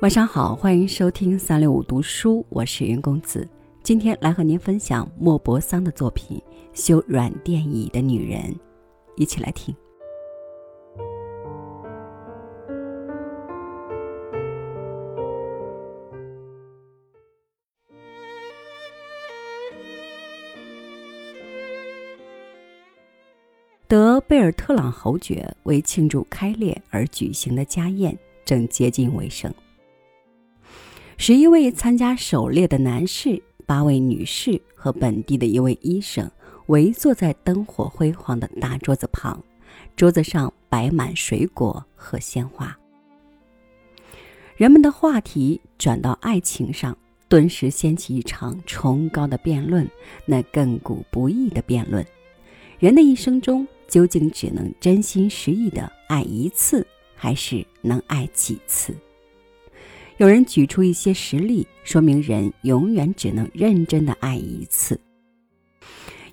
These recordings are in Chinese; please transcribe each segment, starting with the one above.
晚上好，欢迎收听三六五读书，我是云公子。今天来和您分享莫泊桑的作品《修软垫椅的女人》，一起来听。德贝尔特朗侯爵为庆祝开裂而举行的家宴正接近尾声。十一位参加狩猎的男士、八位女士和本地的一位医生围坐在灯火辉煌的大桌子旁，桌子上摆满水果和鲜花。人们的话题转到爱情上，顿时掀起一场崇高的辩论，那亘古不易的辩论：人的一生中究竟只能真心实意的爱一次，还是能爱几次？有人举出一些实例，说明人永远只能认真的爱一次。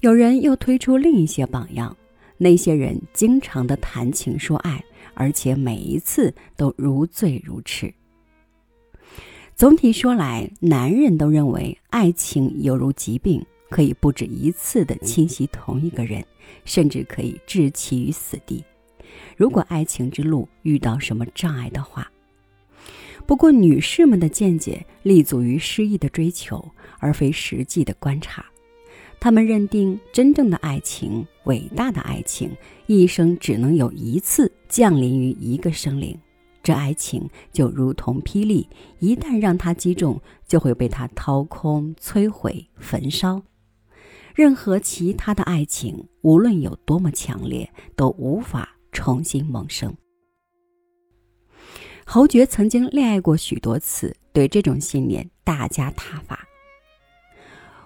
有人又推出另一些榜样，那些人经常的谈情说爱，而且每一次都如醉如痴。总体说来，男人都认为爱情犹如疾病，可以不止一次的侵袭同一个人，甚至可以置其于死地。如果爱情之路遇到什么障碍的话。不过，女士们的见解立足于诗意的追求，而非实际的观察。她们认定，真正的爱情、伟大的爱情，一生只能有一次降临于一个生灵。这爱情就如同霹雳，一旦让它击中，就会被它掏空、摧毁、焚烧。任何其他的爱情，无论有多么强烈，都无法重新萌生。侯爵曾经恋爱过许多次，对这种信念大加挞伐。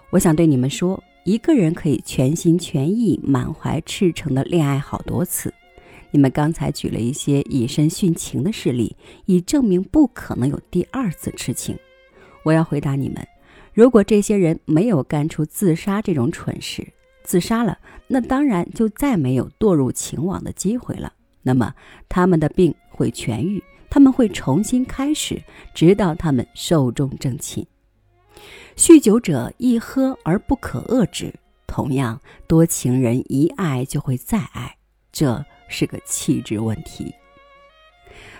我想对你们说，一个人可以全心全意、满怀赤诚的恋爱好多次。你们刚才举了一些以身殉情的事例，以证明不可能有第二次痴情。我要回答你们：如果这些人没有干出自杀这种蠢事，自杀了，那当然就再没有堕入情网的机会了。那么他们的病会痊愈。他们会重新开始，直到他们寿终正寝。酗酒者一喝而不可遏止，同样，多情人一爱就会再爱，这是个气质问题。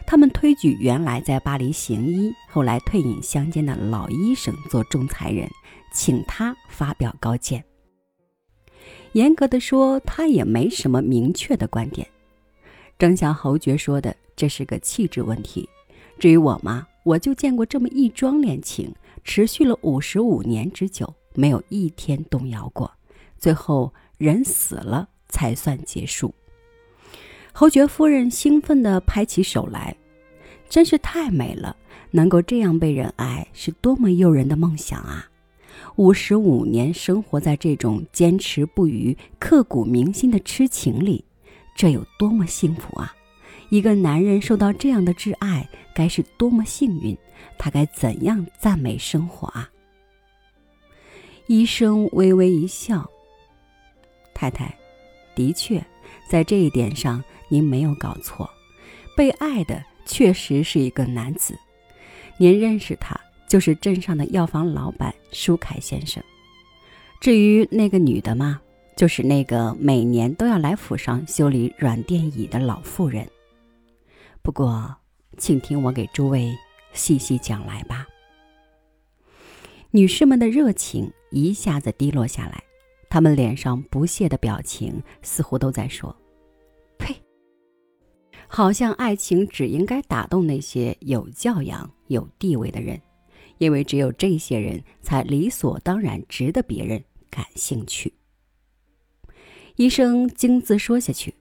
他们推举原来在巴黎行医、后来退隐乡间的老医生做仲裁人，请他发表高见。严格的说，他也没什么明确的观点。正像侯爵说的。这是个气质问题。至于我嘛，我就见过这么一桩恋情，持续了五十五年之久，没有一天动摇过，最后人死了才算结束。侯爵夫人兴奋地拍起手来，真是太美了！能够这样被人爱，是多么诱人的梦想啊！五十五年生活在这种坚持不渝、刻骨铭心的痴情里，这有多么幸福啊！一个男人受到这样的挚爱，该是多么幸运！他该怎样赞美生活啊？医生微微一笑：“太太，的确，在这一点上您没有搞错。被爱的确实是一个男子。您认识他，就是镇上的药房老板舒凯先生。至于那个女的嘛，就是那个每年都要来府上修理软垫椅的老妇人。”不过，请听我给诸位细细讲来吧。女士们的热情一下子低落下来，她们脸上不屑的表情似乎都在说：“呸！”好像爱情只应该打动那些有教养、有地位的人，因为只有这些人才理所当然值得别人感兴趣。医生径自说下去。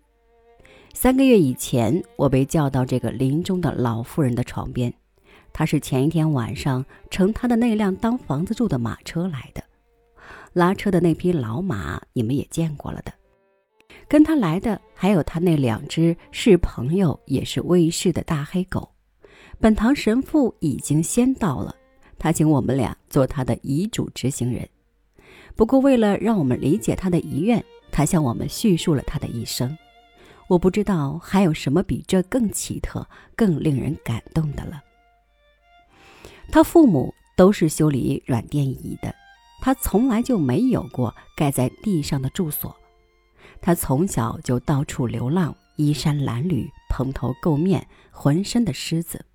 三个月以前，我被叫到这个临终的老妇人的床边。她是前一天晚上乘她的那辆当房子住的马车来的，拉车的那匹老马你们也见过了的。跟他来的还有他那两只是朋友也是卫士的大黑狗。本堂神父已经先到了，他请我们俩做他的遗嘱执行人。不过为了让我们理解他的遗愿，他向我们叙述了他的一生。我不知道还有什么比这更奇特、更令人感动的了。他父母都是修理软垫椅的，他从来就没有过盖在地上的住所。他从小就到处流浪，衣衫褴褛，蓬头垢面，浑身的虱子。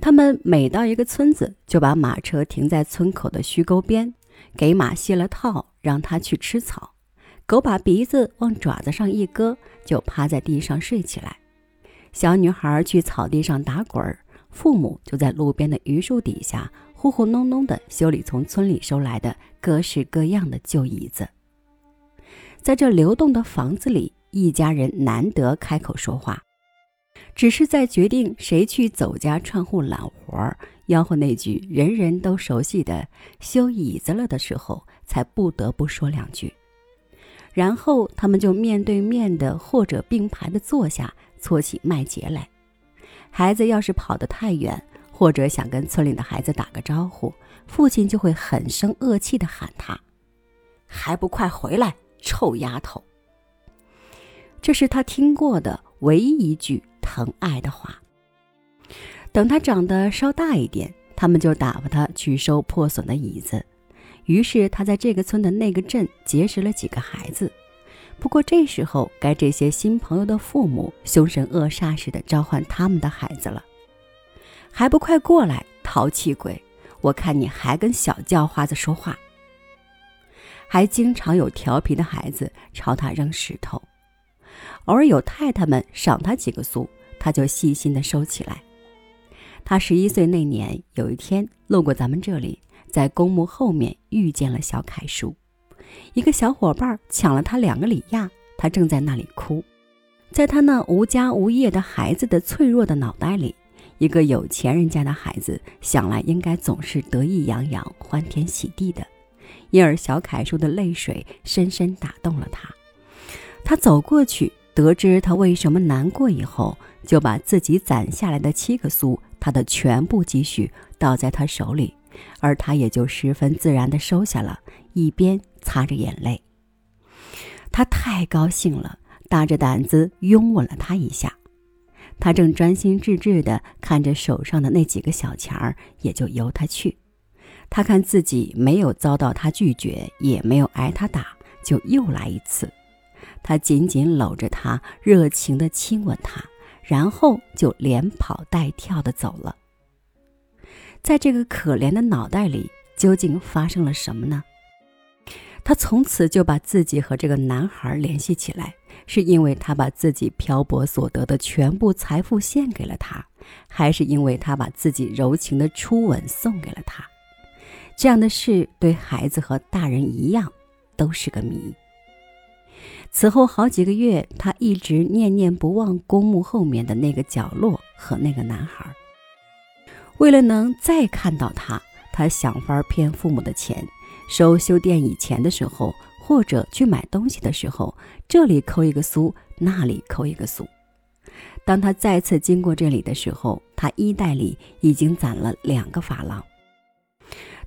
他们每到一个村子，就把马车停在村口的虚沟边，给马卸了套，让它去吃草。狗把鼻子往爪子上一搁，就趴在地上睡起来。小女孩去草地上打滚儿，父母就在路边的榆树底下糊糊弄弄地修理从村里收来的各式各样的旧椅子。在这流动的房子里，一家人难得开口说话，只是在决定谁去走家串户揽活儿，吆喝那句人人都熟悉的“修椅子了”的时候，才不得不说两句。然后他们就面对面的或者并排的坐下，搓起麦秸来。孩子要是跑得太远，或者想跟村里的孩子打个招呼，父亲就会很生恶气的喊他：“还不快回来，臭丫头！”这是他听过的唯一一句疼爱的话。等他长得稍大一点，他们就打发他去收破损的椅子。于是他在这个村的那个镇结识了几个孩子，不过这时候该这些新朋友的父母凶神恶煞似的召唤他们的孩子了，还不快过来，淘气鬼！我看你还跟小叫花子说话。还经常有调皮的孩子朝他扔石头，偶尔有太太们赏他几个苏，他就细心的收起来。他十一岁那年，有一天路过咱们这里。在公墓后面遇见了小凯叔，一个小伙伴抢了他两个里亚，他正在那里哭。在他那无家无业的孩子的脆弱的脑袋里，一个有钱人家的孩子想来应该总是得意洋洋、欢天喜地的。因而小凯叔的泪水深深打动了他。他走过去，得知他为什么难过以后，就把自己攒下来的七个苏，他的全部积蓄倒在他手里。而他也就十分自然地收下了，一边擦着眼泪。他太高兴了，大着胆子拥吻了他一下。他正专心致志地看着手上的那几个小钱儿，也就由他去。他看自己没有遭到他拒绝，也没有挨他打，就又来一次。他紧紧搂着他，热情地亲吻他，然后就连跑带跳地走了。在这个可怜的脑袋里，究竟发生了什么呢？他从此就把自己和这个男孩联系起来，是因为他把自己漂泊所得的全部财富献给了他，还是因为他把自己柔情的初吻送给了他？这样的事对孩子和大人一样，都是个谜。此后好几个月，他一直念念不忘公墓后面的那个角落和那个男孩。为了能再看到他，他想法骗父母的钱，收修电椅钱的时候，或者去买东西的时候，这里扣一个苏，那里扣一个苏。当他再次经过这里的时候，他衣袋里已经攒了两个法郎。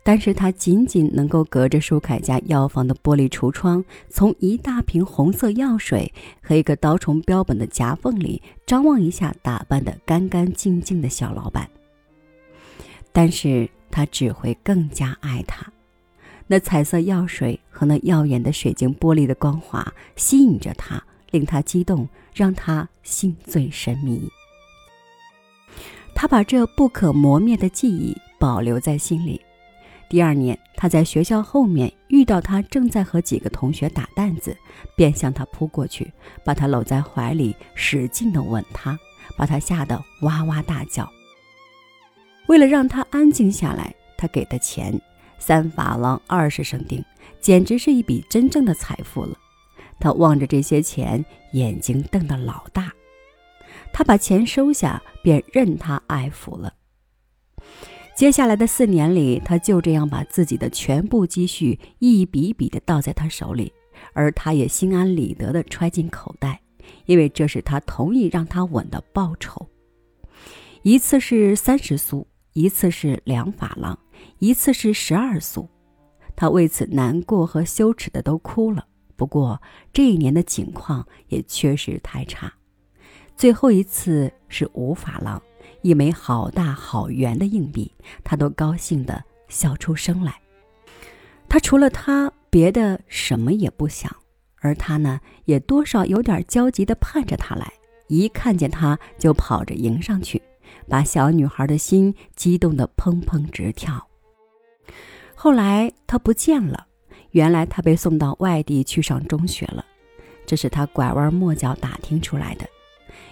但是他仅仅能够隔着舒凯家药房的玻璃橱窗，从一大瓶红色药水和一个刀虫标本的夹缝里张望一下打扮得干干净净的小老板。但是他只会更加爱他，那彩色药水和那耀眼的水晶玻璃的光华吸引着他，令他激动，让他心醉神迷。他把这不可磨灭的记忆保留在心里。第二年，他在学校后面遇到他，正在和几个同学打弹子，便向他扑过去，把他搂在怀里，使劲地吻他，把他吓得哇哇大叫。为了让他安静下来，他给的钱三法郎二十生丁，简直是一笔真正的财富了。他望着这些钱，眼睛瞪得老大。他把钱收下，便任他爱抚了。接下来的四年里，他就这样把自己的全部积蓄一笔笔地倒在他手里，而他也心安理得地揣进口袋，因为这是他同意让他吻的报酬。一次是三十苏。一次是两法郎，一次是十二苏，他为此难过和羞耻的都哭了。不过这一年的景况也确实太差。最后一次是五法郎，一枚好大好圆的硬币，他都高兴的笑出声来。他除了他，别的什么也不想，而他呢，也多少有点焦急地盼着他来。一看见他，就跑着迎上去，把小女孩的心激动得砰砰直跳。后来他不见了，原来他被送到外地去上中学了，这是他拐弯抹角打听出来的。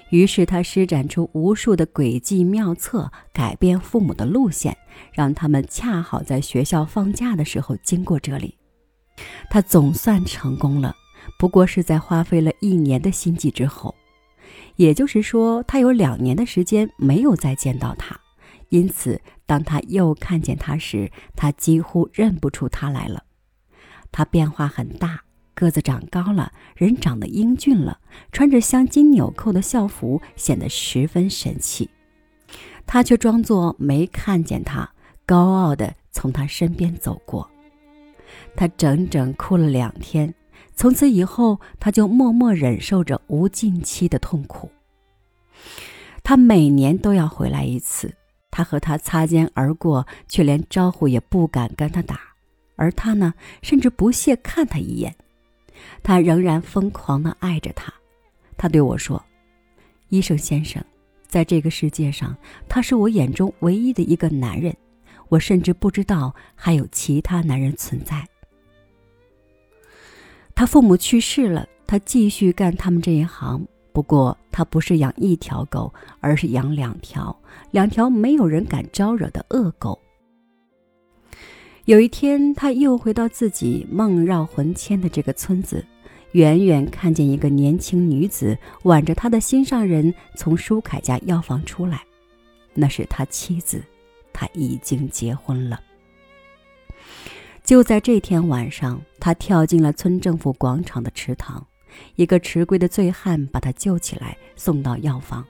于是他施展出无数的诡计妙策，改变父母的路线，让他们恰好在学校放假的时候经过这里。他总算成功了，不过是在花费了一年的心计之后。也就是说，他有两年的时间没有再见到他，因此当他又看见他时，他几乎认不出他来了。他变化很大，个子长高了，人长得英俊了，穿着镶金纽扣的校服，显得十分神气。他却装作没看见他，高傲地从他身边走过。他整整哭了两天。从此以后，他就默默忍受着无尽期的痛苦。他每年都要回来一次，他和他擦肩而过，却连招呼也不敢跟他打，而他呢，甚至不屑看他一眼。他仍然疯狂地爱着他。他对我说：“医生先生，在这个世界上，他是我眼中唯一的一个男人，我甚至不知道还有其他男人存在。”他父母去世了，他继续干他们这一行。不过他不是养一条狗，而是养两条，两条没有人敢招惹的恶狗。有一天，他又回到自己梦绕魂牵的这个村子，远远看见一个年轻女子挽着他的心上人从舒凯家药房出来，那是他妻子，他已经结婚了。就在这天晚上，他跳进了村政府广场的池塘。一个迟归的醉汉把他救起来，送到药房。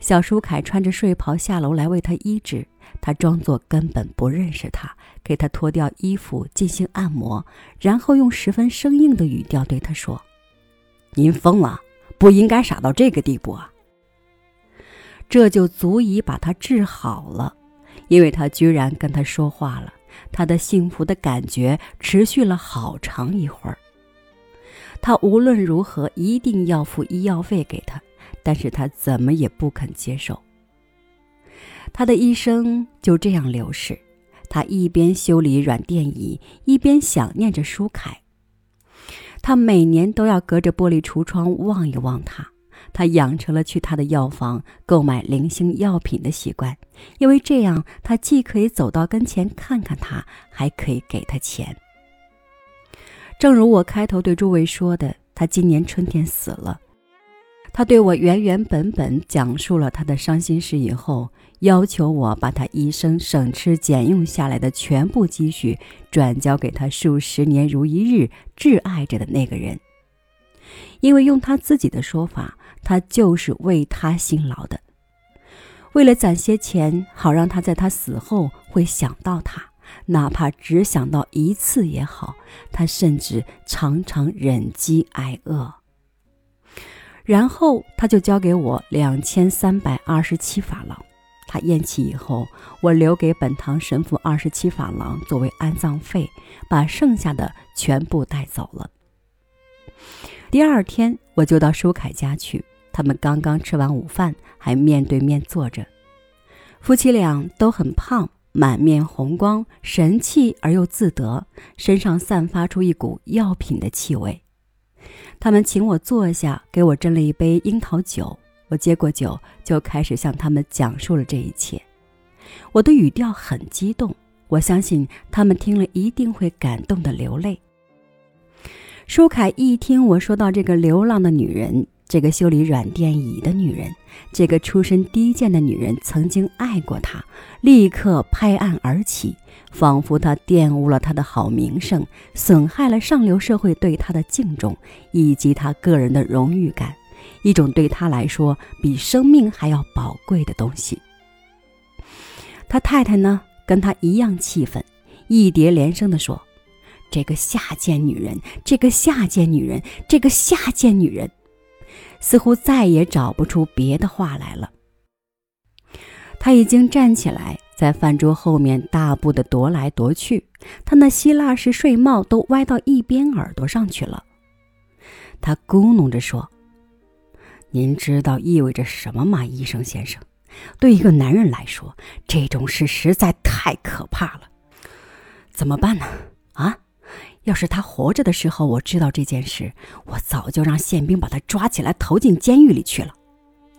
小舒凯穿着睡袍下楼来为他医治。他装作根本不认识他，给他脱掉衣服进行按摩，然后用十分生硬的语调对他说：“您疯了，不应该傻到这个地步啊！”这就足以把他治好了，因为他居然跟他说话了。他的幸福的感觉持续了好长一会儿。他无论如何一定要付医药费给他，但是他怎么也不肯接受。他的一生就这样流逝。他一边修理软垫椅，一边想念着舒凯。他每年都要隔着玻璃橱窗望一望他。他养成了去他的药房购买零星药品的习惯，因为这样他既可以走到跟前看看他，还可以给他钱。正如我开头对诸位说的，他今年春天死了。他对我原原本本讲述了他的伤心事以后，要求我把他一生省吃俭用下来的全部积蓄转交给他数十年如一日挚爱着的那个人，因为用他自己的说法。他就是为他辛劳的，为了攒些钱，好让他在他死后会想到他，哪怕只想到一次也好。他甚至常常忍饥挨饿。然后他就交给我两千三百二十七法郎，他咽气以后，我留给本堂神父二十七法郎作为安葬费，把剩下的全部带走了。第二天，我就到舒凯家去。他们刚刚吃完午饭，还面对面坐着。夫妻俩都很胖，满面红光，神气而又自得，身上散发出一股药品的气味。他们请我坐下，给我斟了一杯樱桃酒。我接过酒，就开始向他们讲述了这一切。我的语调很激动，我相信他们听了一定会感动的流泪。舒凯一听我说到这个流浪的女人，这个修理软垫椅的女人，这个出身低贱的女人曾经爱过他，立刻拍案而起，仿佛他玷污了他的好名声，损害了上流社会对他的敬重以及他个人的荣誉感，一种对他来说比生命还要宝贵的东西。他太太呢，跟他一样气愤，一叠连声地说。这个下贱女人，这个下贱女人，这个下贱女人，似乎再也找不出别的话来了。他已经站起来，在饭桌后面大步的踱来踱去，他那希腊式睡帽都歪到一边耳朵上去了。他咕哝着说：“您知道意味着什么吗，医生先生？对一个男人来说，这种事实在太可怕了。怎么办呢？要是他活着的时候我知道这件事，我早就让宪兵把他抓起来投进监狱里去了。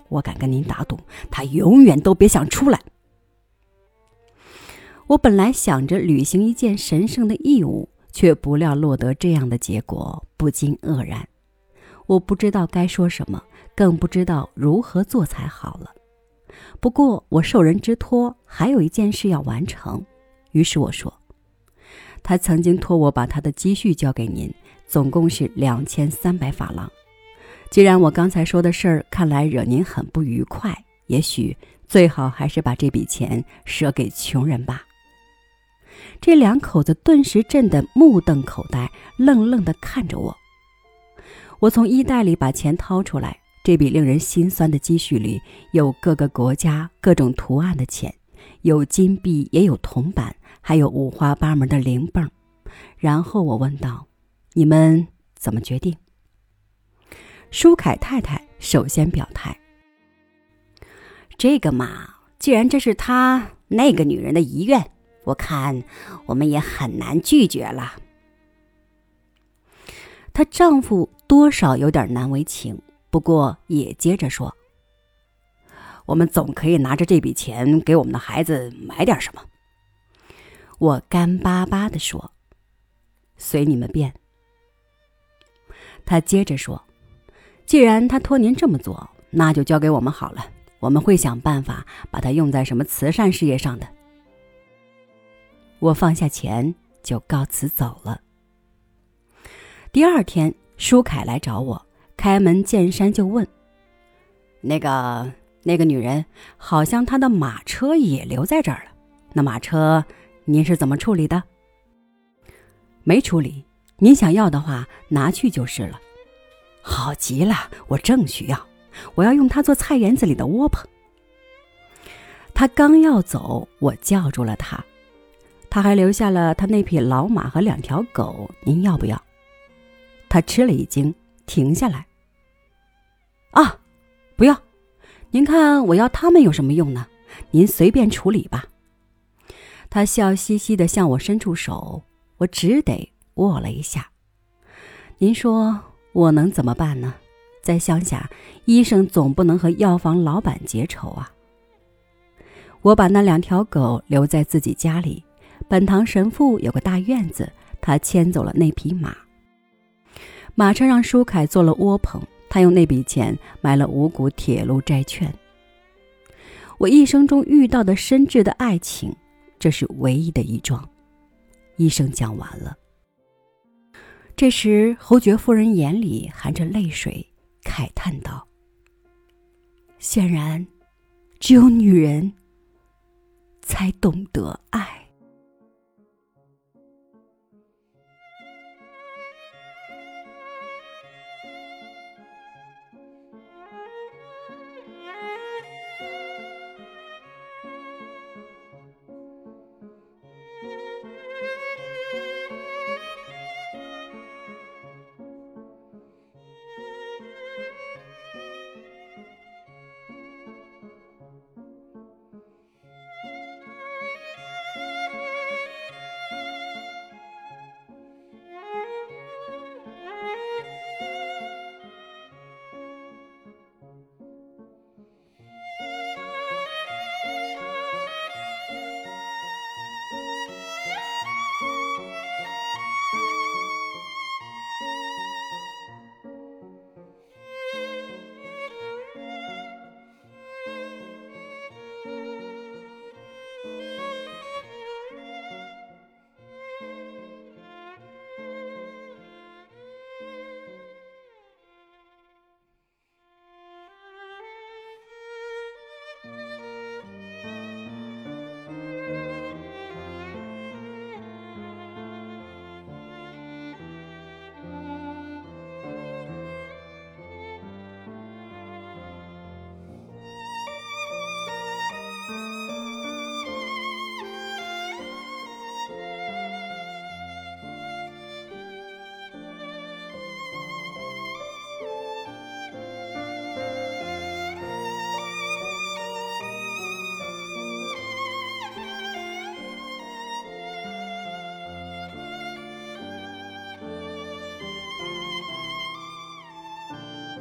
我敢跟您打赌，他永远都别想出来。”我本来想着履行一件神圣的义务，却不料落得这样的结果，不禁愕然。我不知道该说什么，更不知道如何做才好了。不过我受人之托，还有一件事要完成，于是我说：“他曾经托我把他的积蓄交给您，总共是两千三百法郎。既然我刚才说的事儿看来惹您很不愉快，也许最好还是把这笔钱舍给穷人吧。”这两口子顿时震得目瞪口呆，愣愣地看着我。我从衣袋里把钱掏出来，这笔令人心酸的积蓄里有各个国家各种图案的钱，有金币，也有铜板，还有五花八门的零泵。然后我问道：“你们怎么决定？”舒凯太太首先表态：“这个嘛，既然这是他那个女人的遗愿，我看我们也很难拒绝了。”她丈夫。多少有点难为情，不过也接着说：“我们总可以拿着这笔钱给我们的孩子买点什么。”我干巴巴的说：“随你们便。”他接着说：“既然他托您这么做，那就交给我们好了，我们会想办法把它用在什么慈善事业上的。”我放下钱就告辞走了。第二天。舒凯来找我，开门见山就问：“那个那个女人，好像她的马车也留在这儿了。那马车您是怎么处理的？”“没处理，您想要的话拿去就是了。”“好极了，我正需要，我要用它做菜园子里的窝棚。”他刚要走，我叫住了他。他还留下了他那匹老马和两条狗，您要不要？他吃了一惊，停下来。啊，不要！您看我要他们有什么用呢？您随便处理吧。他笑嘻嘻的向我伸出手，我只得握了一下。您说我能怎么办呢？在乡下，医生总不能和药房老板结仇啊。我把那两条狗留在自己家里。本堂神父有个大院子，他牵走了那匹马。马车让舒凯做了窝棚，他用那笔钱买了五股铁路债券。我一生中遇到的深挚的爱情，这是唯一的一桩。医生讲完了。这时，侯爵夫人眼里含着泪水，慨叹道：“显然，只有女人才懂得爱。”